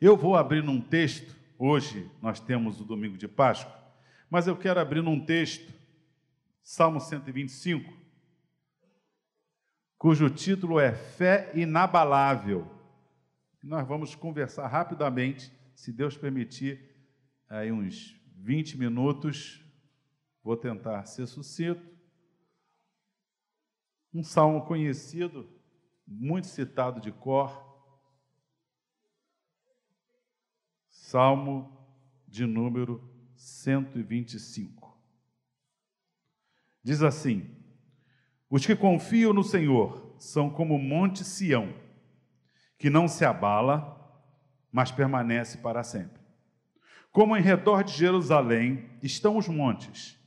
Eu vou abrir num texto, hoje nós temos o domingo de Páscoa, mas eu quero abrir num texto, Salmo 125, cujo título é Fé Inabalável. Nós vamos conversar rapidamente, se Deus permitir, aí uns 20 minutos. Vou tentar ser sucinto. Um salmo conhecido, muito citado de cor. Salmo de número 125. Diz assim: Os que confiam no Senhor são como o monte Sião, que não se abala, mas permanece para sempre. Como em redor de Jerusalém estão os montes,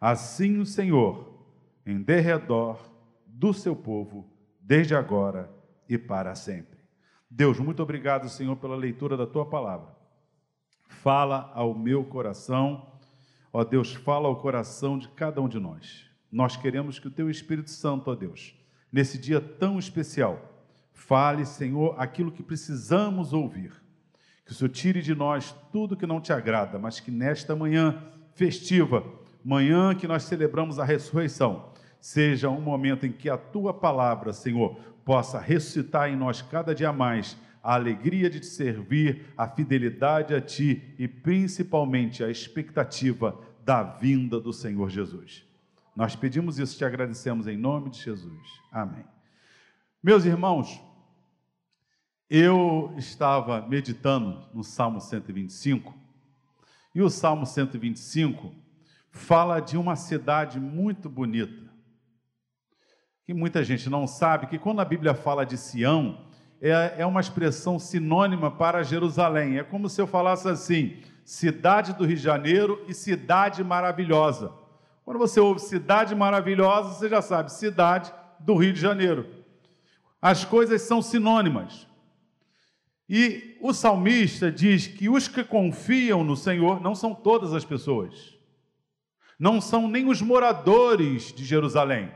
assim o Senhor em derredor do seu povo, desde agora e para sempre. Deus, muito obrigado, Senhor, pela leitura da tua palavra. Fala ao meu coração, ó Deus, fala ao coração de cada um de nós. Nós queremos que o teu Espírito Santo, ó Deus, nesse dia tão especial, fale, Senhor, aquilo que precisamos ouvir que o Senhor tire de nós tudo que não te agrada, mas que nesta manhã festiva, manhã que nós celebramos a ressurreição, seja um momento em que a tua palavra, Senhor, possa ressuscitar em nós cada dia mais a alegria de te servir, a fidelidade a ti e principalmente a expectativa da vinda do Senhor Jesus. Nós pedimos isso, te agradecemos em nome de Jesus. Amém. Meus irmãos, eu estava meditando no Salmo 125, e o Salmo 125 fala de uma cidade muito bonita, que muita gente não sabe, que quando a Bíblia fala de Sião, é, é uma expressão sinônima para Jerusalém. É como se eu falasse assim: cidade do Rio de Janeiro e cidade maravilhosa. Quando você ouve cidade maravilhosa, você já sabe, cidade do Rio de Janeiro. As coisas são sinônimas. E o salmista diz que os que confiam no Senhor não são todas as pessoas, não são nem os moradores de Jerusalém.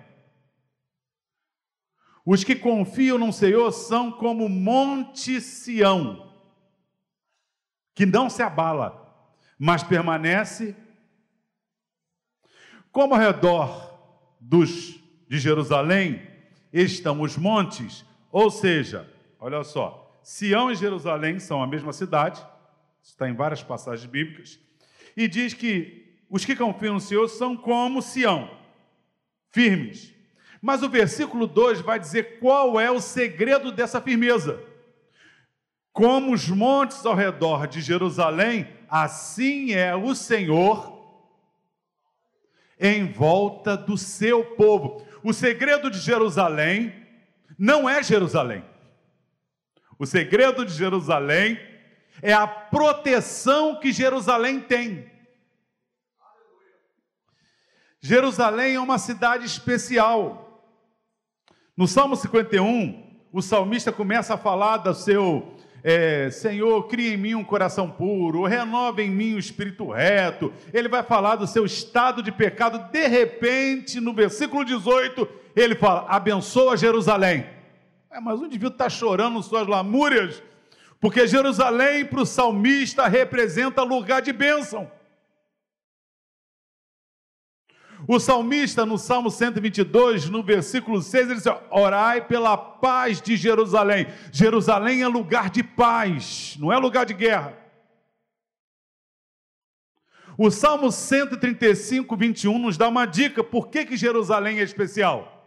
Os que confiam no Senhor são como Monte Sião, que não se abala, mas permanece como ao redor dos de Jerusalém estão os montes, ou seja, olha só, Sião e Jerusalém são a mesma cidade, está em várias passagens bíblicas, e diz que os que confiam no Senhor são como Sião, firmes. Mas o versículo 2 vai dizer qual é o segredo dessa firmeza. Como os montes ao redor de Jerusalém, assim é o Senhor em volta do seu povo. O segredo de Jerusalém não é Jerusalém. O segredo de Jerusalém é a proteção que Jerusalém tem. Jerusalém é uma cidade especial. No Salmo 51, o salmista começa a falar do seu é, Senhor, cria em mim um coração puro, renova em mim o um espírito reto. Ele vai falar do seu estado de pecado. De repente, no versículo 18, ele fala: abençoa Jerusalém. É, mas o indivíduo está chorando suas lamúrias, porque Jerusalém para o salmista representa lugar de bênção. O salmista, no Salmo 122, no versículo 6, ele diz: Orai pela paz de Jerusalém. Jerusalém é lugar de paz, não é lugar de guerra. O Salmo 135, 21 nos dá uma dica: por que, que Jerusalém é especial?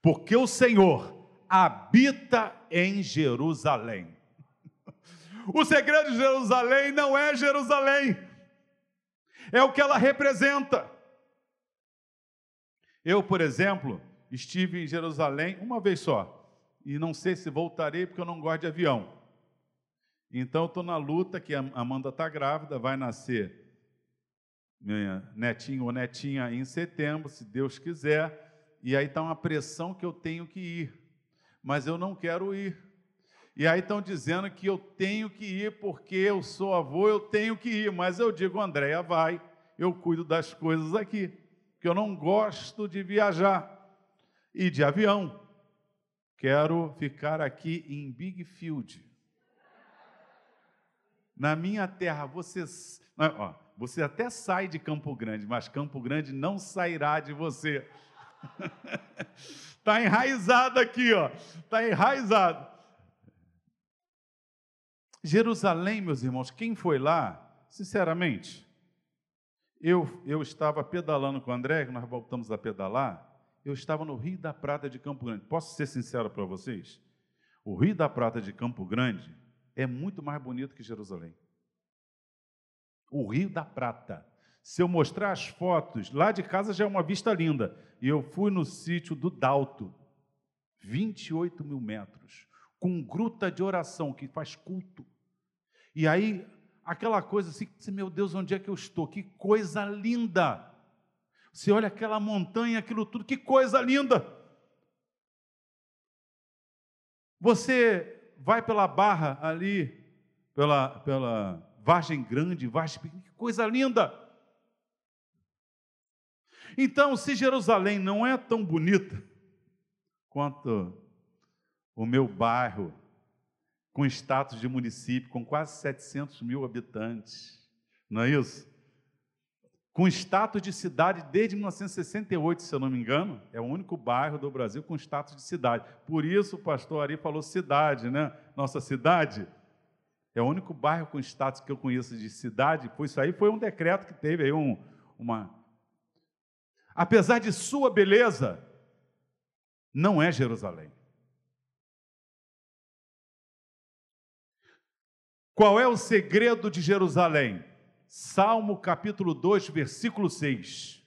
Porque o Senhor habita em Jerusalém. O segredo de Jerusalém não é Jerusalém, é o que ela representa. Eu, por exemplo, estive em Jerusalém uma vez só, e não sei se voltarei porque eu não gosto de avião. Então, estou na luta que a Amanda está grávida, vai nascer minha netinho ou netinha em setembro, se Deus quiser, e aí está uma pressão que eu tenho que ir mas eu não quero ir. E aí estão dizendo que eu tenho que ir porque eu sou avô, eu tenho que ir. Mas eu digo, Andréia, vai, eu cuido das coisas aqui, que eu não gosto de viajar e de avião. Quero ficar aqui em Big Field. Na minha terra, você, ó, você até sai de Campo Grande, mas Campo Grande não sairá de você. Está enraizado aqui, ó. Está enraizado. Jerusalém, meus irmãos, quem foi lá, sinceramente, eu, eu estava pedalando com o André, nós voltamos a pedalar, eu estava no Rio da Prata de Campo Grande. Posso ser sincero para vocês? O Rio da Prata de Campo Grande é muito mais bonito que Jerusalém. O Rio da Prata. Se eu mostrar as fotos, lá de casa já é uma vista linda. E eu fui no sítio do Dalto, 28 mil metros, com gruta de oração que faz culto. E aí, aquela coisa assim, meu Deus, onde é que eu estou? Que coisa linda! Você olha aquela montanha, aquilo tudo, que coisa linda! Você vai pela barra ali, pela, pela Vargem Grande, Vargem Pequena, que coisa linda! Então, se Jerusalém não é tão bonita quanto o meu bairro, com status de município, com quase 700 mil habitantes, não é isso? Com status de cidade desde 1968, se eu não me engano, é o único bairro do Brasil com status de cidade. Por isso o pastor Ari falou cidade, né? Nossa cidade é o único bairro com status que eu conheço de cidade. Foi isso aí, foi um decreto que teve aí um, uma. Apesar de sua beleza, não é Jerusalém. Qual é o segredo de Jerusalém? Salmo capítulo 2, versículo 6.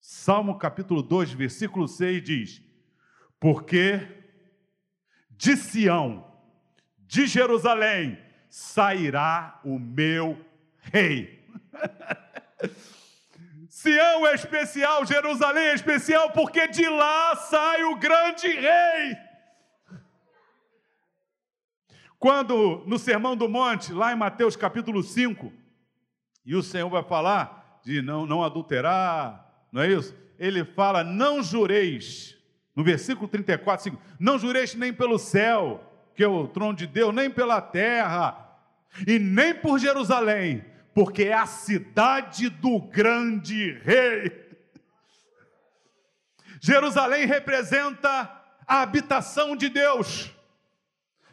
Salmo capítulo 2, versículo 6 diz: Porque de Sião, de Jerusalém, sairá o meu rei. Sião é especial, Jerusalém é especial, porque de lá sai o grande rei. Quando no Sermão do Monte, lá em Mateus capítulo 5, e o Senhor vai falar de não, não adulterar, não é isso? Ele fala: não jureis, no versículo 34, 5, não jureis nem pelo céu, que é o trono de Deus, nem pela terra, e nem por Jerusalém, porque é a cidade do grande rei. Jerusalém representa a habitação de Deus.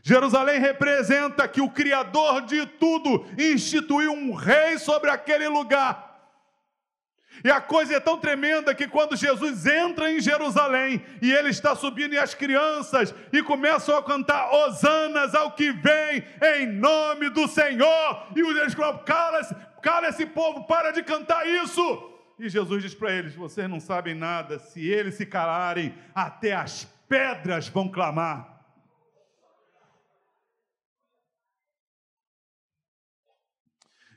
Jerusalém representa que o Criador de tudo instituiu um rei sobre aquele lugar. E a coisa é tão tremenda que quando Jesus entra em Jerusalém e ele está subindo e as crianças e começam a cantar hosanas ao que vem em nome do Senhor, e eles falam: cala-se, cala esse povo, para de cantar isso. E Jesus diz para eles: vocês não sabem nada, se eles se calarem, até as pedras vão clamar.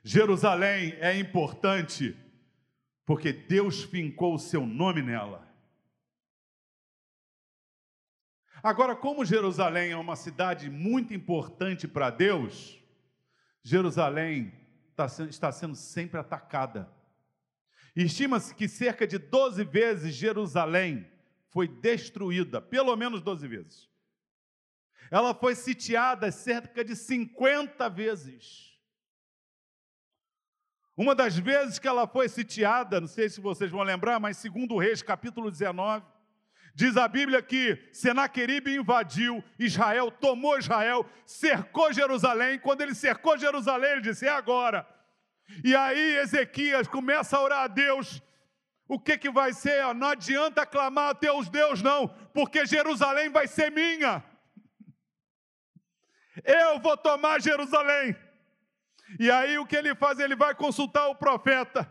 Jerusalém é importante porque Deus fincou o seu nome nela. Agora, como Jerusalém é uma cidade muito importante para Deus, Jerusalém está sendo sempre atacada. Estima-se que cerca de 12 vezes Jerusalém foi destruída, pelo menos 12 vezes. Ela foi sitiada cerca de 50 vezes. Uma das vezes que ela foi sitiada, não sei se vocês vão lembrar, mas segundo Reis, capítulo 19, diz a Bíblia que Senaqueribe invadiu Israel, tomou Israel, cercou Jerusalém. Quando ele cercou Jerusalém, ele disse: "É agora". E aí Ezequias começa a orar a Deus. O que que vai ser? Não adianta clamar a teus Deus não, porque Jerusalém vai ser minha. Eu vou tomar Jerusalém. E aí o que ele faz? Ele vai consultar o profeta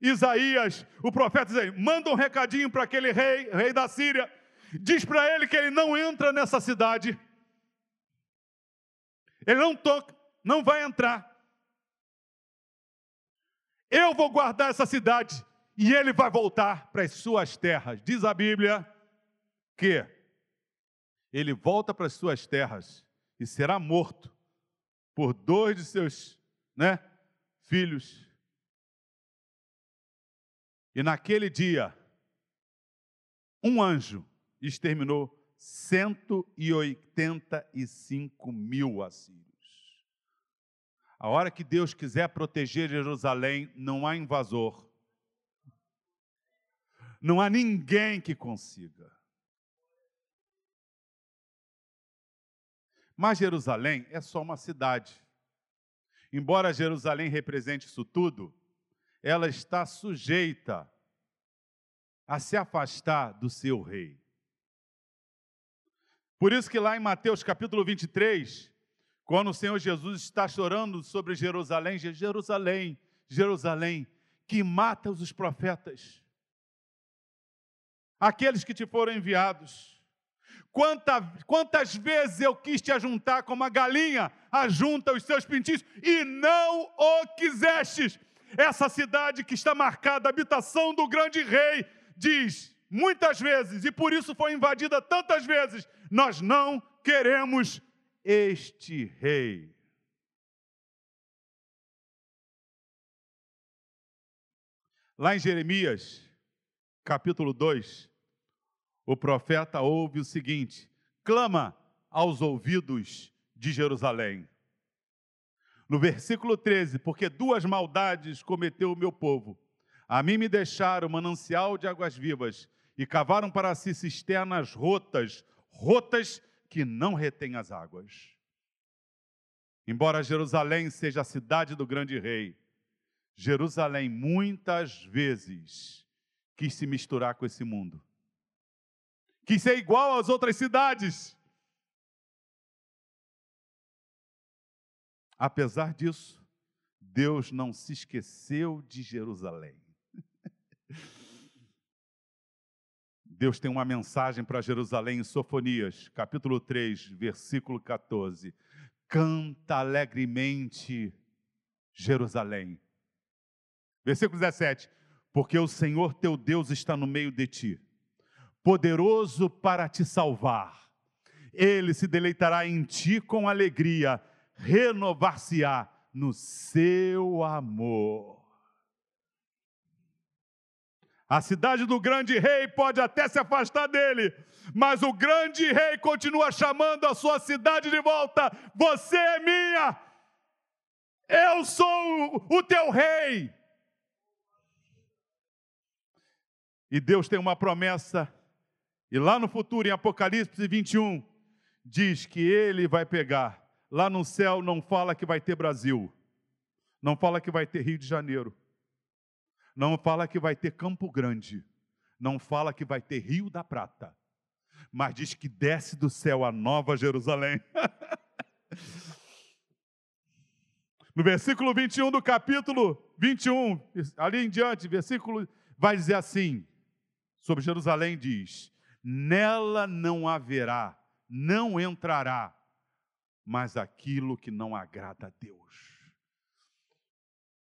Isaías. O profeta aí, manda um recadinho para aquele rei, rei da Síria. Diz para ele que ele não entra nessa cidade. Ele não toca, não vai entrar. Eu vou guardar essa cidade e ele vai voltar para as suas terras. Diz a Bíblia que ele volta para as suas terras e será morto por dois de seus né, filhos. E naquele dia, um anjo exterminou 185 mil assírios. A hora que Deus quiser proteger Jerusalém, não há invasor. Não há ninguém que consiga. Mas Jerusalém é só uma cidade. Embora Jerusalém represente isso tudo, ela está sujeita a se afastar do seu rei. Por isso que lá em Mateus capítulo 23, quando o Senhor Jesus está chorando sobre Jerusalém, Jerusalém, Jerusalém, que mata os profetas, aqueles que te foram enviados. Quanta, quantas vezes eu quis te ajuntar como a galinha ajunta os seus pintinhos e não o quisestes. Essa cidade que está marcada, habitação do grande rei, diz muitas vezes, e por isso foi invadida tantas vezes: nós não queremos este rei. Lá em Jeremias, capítulo 2, o profeta ouve o seguinte: clama aos ouvidos de Jerusalém. No versículo 13, porque duas maldades cometeu o meu povo. A mim me deixaram manancial de águas vivas e cavaram para si cisternas rotas, rotas que não retêm as águas. Embora Jerusalém seja a cidade do grande rei, Jerusalém muitas vezes quis se misturar com esse mundo, quis ser igual às outras cidades. Apesar disso, Deus não se esqueceu de Jerusalém. Deus tem uma mensagem para Jerusalém em Sofonias, capítulo 3, versículo 14. Canta alegremente, Jerusalém. Versículo 17. Porque o Senhor teu Deus está no meio de ti, poderoso para te salvar. Ele se deleitará em ti com alegria, renovar-se-á no seu amor. A cidade do grande rei pode até se afastar dele, mas o grande rei continua chamando a sua cidade de volta: Você é minha, eu sou o teu rei. E Deus tem uma promessa, e lá no futuro, em Apocalipse 21, diz que ele vai pegar. Lá no céu não fala que vai ter Brasil, não fala que vai ter Rio de Janeiro não fala que vai ter Campo Grande, não fala que vai ter Rio da Prata, mas diz que desce do céu a nova Jerusalém. no versículo 21 do capítulo 21, ali em diante, versículo vai dizer assim: sobre Jerusalém diz: Nela não haverá, não entrará, mas aquilo que não agrada a Deus.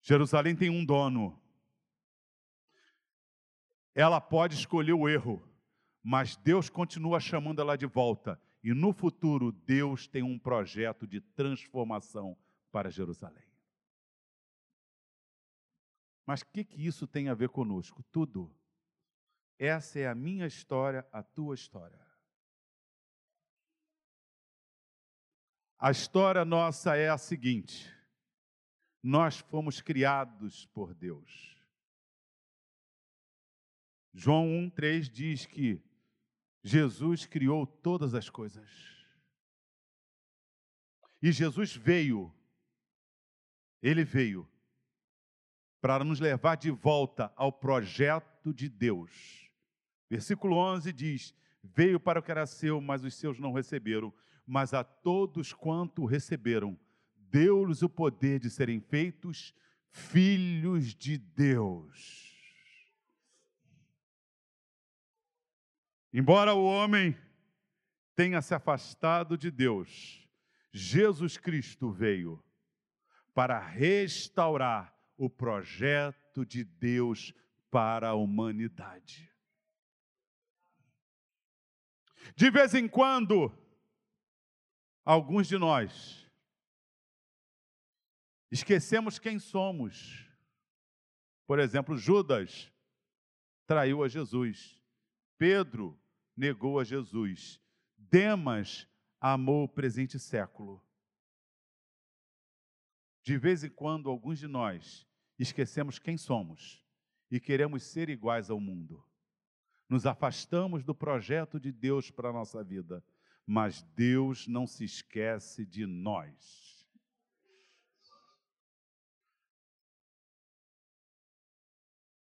Jerusalém tem um dono, ela pode escolher o erro, mas Deus continua chamando ela de volta. E no futuro, Deus tem um projeto de transformação para Jerusalém. Mas o que, que isso tem a ver conosco? Tudo. Essa é a minha história, a tua história. A história nossa é a seguinte: nós fomos criados por Deus. João 1,3 diz que Jesus criou todas as coisas. E Jesus veio, ele veio para nos levar de volta ao projeto de Deus. Versículo 11 diz: Veio para o que era seu, mas os seus não receberam. Mas a todos quanto receberam, deu-lhes o poder de serem feitos filhos de Deus Embora o homem tenha se afastado de Deus, Jesus Cristo veio para restaurar o projeto de Deus para a humanidade. De vez em quando, alguns de nós esquecemos quem somos. Por exemplo, Judas traiu a Jesus. Pedro negou a Jesus. Demas amou o presente século. De vez em quando, alguns de nós esquecemos quem somos e queremos ser iguais ao mundo. Nos afastamos do projeto de Deus para a nossa vida, mas Deus não se esquece de nós.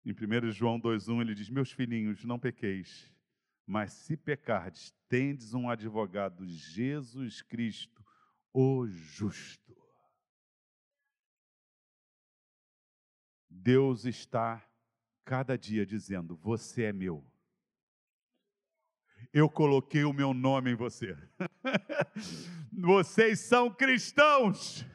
Em 1 João 2,1 ele diz: Meus filhinhos, não pequeis, mas se pecardes, tendes um advogado, Jesus Cristo, o justo. Deus está cada dia dizendo: Você é meu. Eu coloquei o meu nome em você. Vocês são cristãos.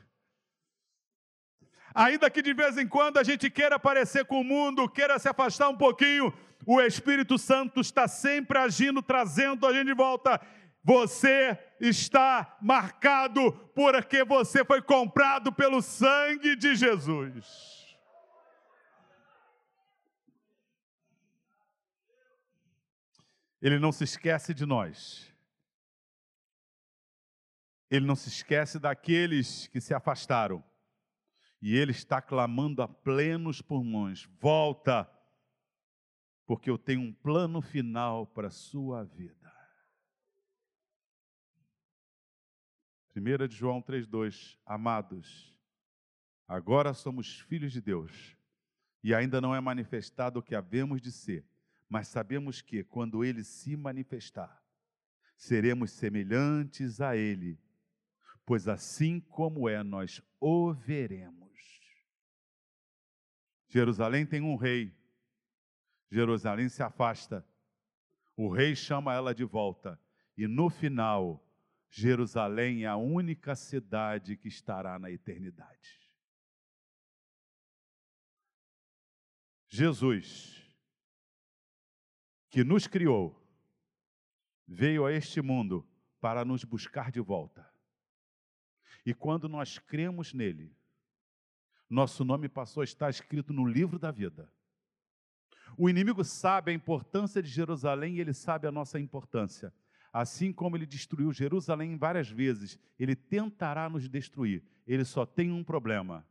Ainda que de vez em quando a gente queira parecer com o mundo, queira se afastar um pouquinho, o Espírito Santo está sempre agindo, trazendo a gente de volta. Você está marcado porque você foi comprado pelo sangue de Jesus. Ele não se esquece de nós. Ele não se esquece daqueles que se afastaram. E ele está clamando a plenos pulmões: volta, porque eu tenho um plano final para a sua vida. 1 de João 3,2: Amados, agora somos filhos de Deus, e ainda não é manifestado o que havemos de ser, mas sabemos que, quando ele se manifestar, seremos semelhantes a ele, pois assim como é, nós o veremos. Jerusalém tem um rei. Jerusalém se afasta. O rei chama ela de volta. E no final, Jerusalém é a única cidade que estará na eternidade. Jesus, que nos criou, veio a este mundo para nos buscar de volta. E quando nós cremos nele, nosso nome passou a estar escrito no livro da vida. O inimigo sabe a importância de Jerusalém e ele sabe a nossa importância. Assim como ele destruiu Jerusalém várias vezes, ele tentará nos destruir. Ele só tem um problema: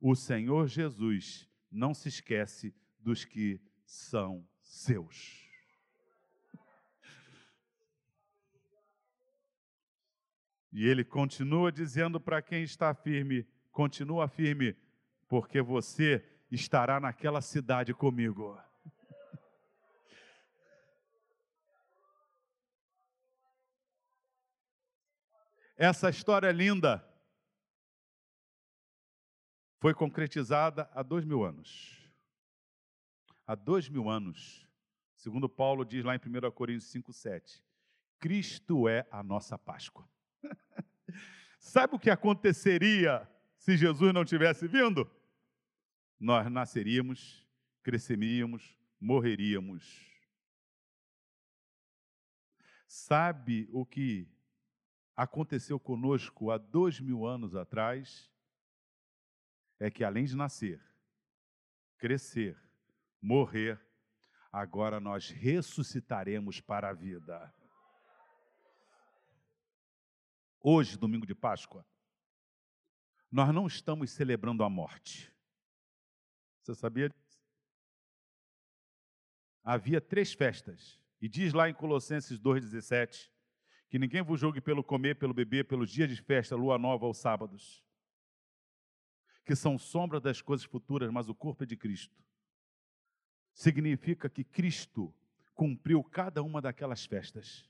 o Senhor Jesus não se esquece dos que são seus. E ele continua dizendo para quem está firme: continua firme, porque você estará naquela cidade comigo. Essa história é linda foi concretizada há dois mil anos. Há dois mil anos, segundo Paulo diz lá em 1 Coríntios 5,7, Cristo é a nossa Páscoa. Sabe o que aconteceria se Jesus não tivesse vindo? nós nasceríamos, cresceríamos, morreríamos. Sabe o que aconteceu conosco há dois mil anos atrás? É que além de nascer, crescer, morrer, agora nós ressuscitaremos para a vida. Hoje, domingo de Páscoa, nós não estamos celebrando a morte. Você sabia disso? Havia três festas. E diz lá em Colossenses 2,17 que ninguém vos julgue pelo comer, pelo beber, pelos dias de festa, lua nova ou sábados, que são sombra das coisas futuras, mas o corpo é de Cristo. Significa que Cristo cumpriu cada uma daquelas festas.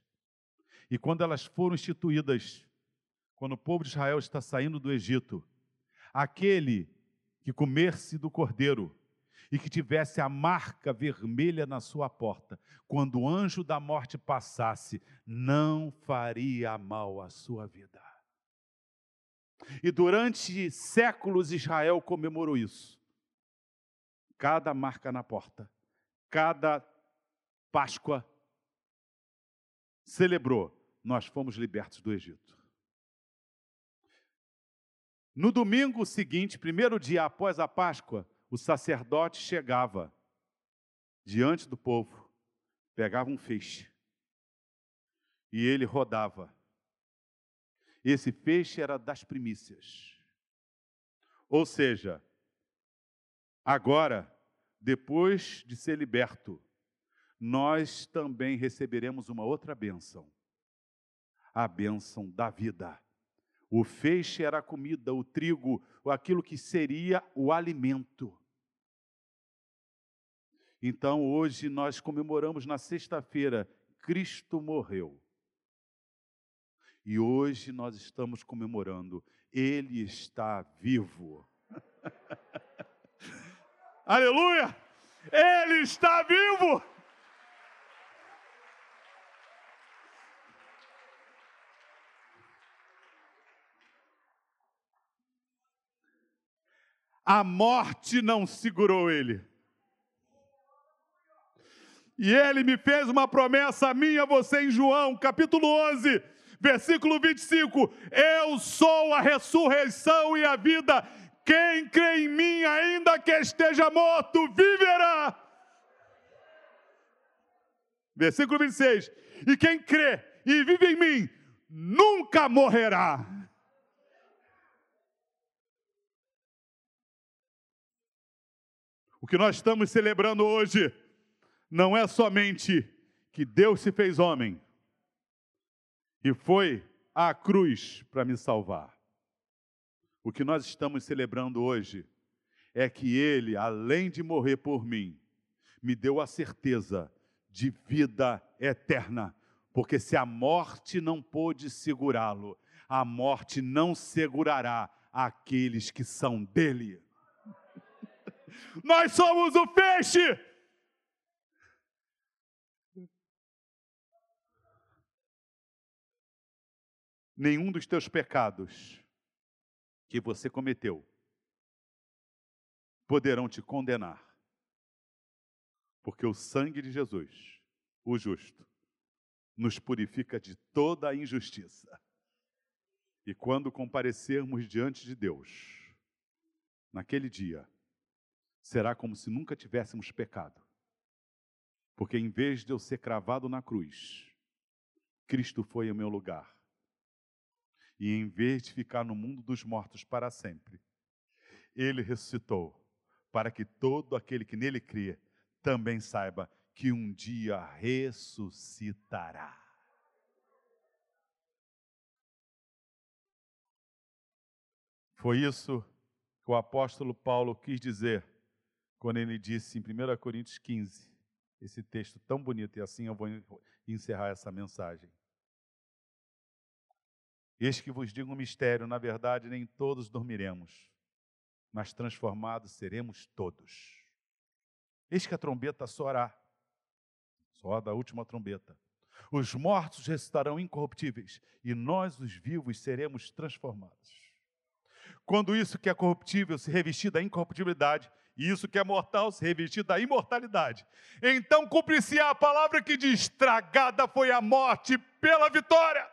E quando elas foram instituídas, quando o povo de Israel está saindo do Egito, aquele que comesse do cordeiro e que tivesse a marca vermelha na sua porta, quando o anjo da morte passasse, não faria mal à sua vida. E durante séculos Israel comemorou isso. Cada marca na porta, cada Páscoa celebrou, nós fomos libertos do Egito. No domingo seguinte, primeiro dia após a Páscoa, o sacerdote chegava diante do povo, pegava um feixe e ele rodava. Esse feixe era das primícias. Ou seja, agora, depois de ser liberto, nós também receberemos uma outra bênção a bênção da vida. O feixe era a comida, o trigo, aquilo que seria o alimento. Então, hoje nós comemoramos na sexta-feira, Cristo morreu. E hoje nós estamos comemorando, Ele está vivo. Aleluia! Ele está vivo! A morte não segurou ele. E ele me fez uma promessa a mim, a você, em João, capítulo 11, versículo 25: Eu sou a ressurreição e a vida. Quem crê em mim, ainda que esteja morto, viverá. Versículo 26: E quem crê e vive em mim, nunca morrerá. Que nós estamos celebrando hoje não é somente que Deus se fez homem e foi à cruz para me salvar. O que nós estamos celebrando hoje é que Ele, além de morrer por mim, me deu a certeza de vida eterna. Porque se a morte não pôde segurá-lo, a morte não segurará aqueles que são dele. Nós somos o peixe nenhum dos teus pecados que você cometeu poderão te condenar. Porque o sangue de Jesus, o justo, nos purifica de toda a injustiça. E quando comparecermos diante de Deus, naquele dia, será como se nunca tivéssemos pecado. Porque em vez de eu ser cravado na cruz, Cristo foi em meu lugar e em vez de ficar no mundo dos mortos para sempre, ele ressuscitou, para que todo aquele que nele crê também saiba que um dia ressuscitará. Foi isso que o apóstolo Paulo quis dizer quando ele disse em 1 Coríntios 15, esse texto tão bonito, e assim eu vou encerrar essa mensagem. Eis que vos digo um mistério: na verdade, nem todos dormiremos, mas transformados seremos todos. Eis que a trombeta soará, só da última trombeta. Os mortos ressuscitarão incorruptíveis, e nós, os vivos, seremos transformados. Quando isso que é corruptível se revestir da incorruptibilidade, e isso que é mortal se revestir da imortalidade, então cumpre-se a palavra que diz: tragada foi a morte pela vitória.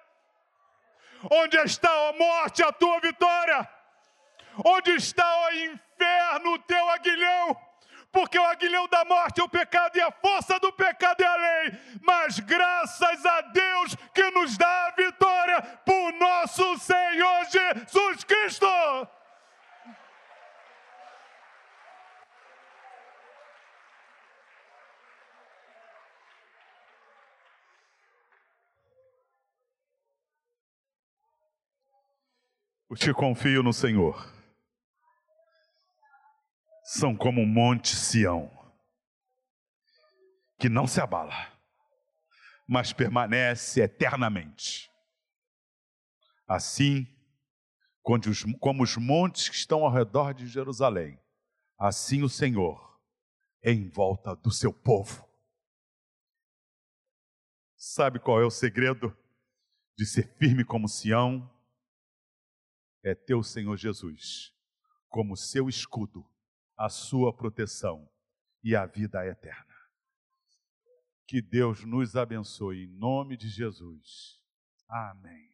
Onde está a morte, a tua vitória? Onde está o inferno, o teu aguilhão? Porque o aguilhão da morte é o pecado e a força do pecado é a lei. Mas graças a Deus que nos dá a vitória por nosso Senhor Jesus Cristo. Os que confiam no Senhor são como um monte Sião, que não se abala, mas permanece eternamente. Assim, como os montes que estão ao redor de Jerusalém, assim o Senhor em volta do seu povo. Sabe qual é o segredo de ser firme como Sião? É teu Senhor Jesus como seu escudo, a sua proteção e a vida eterna. Que Deus nos abençoe em nome de Jesus. Amém.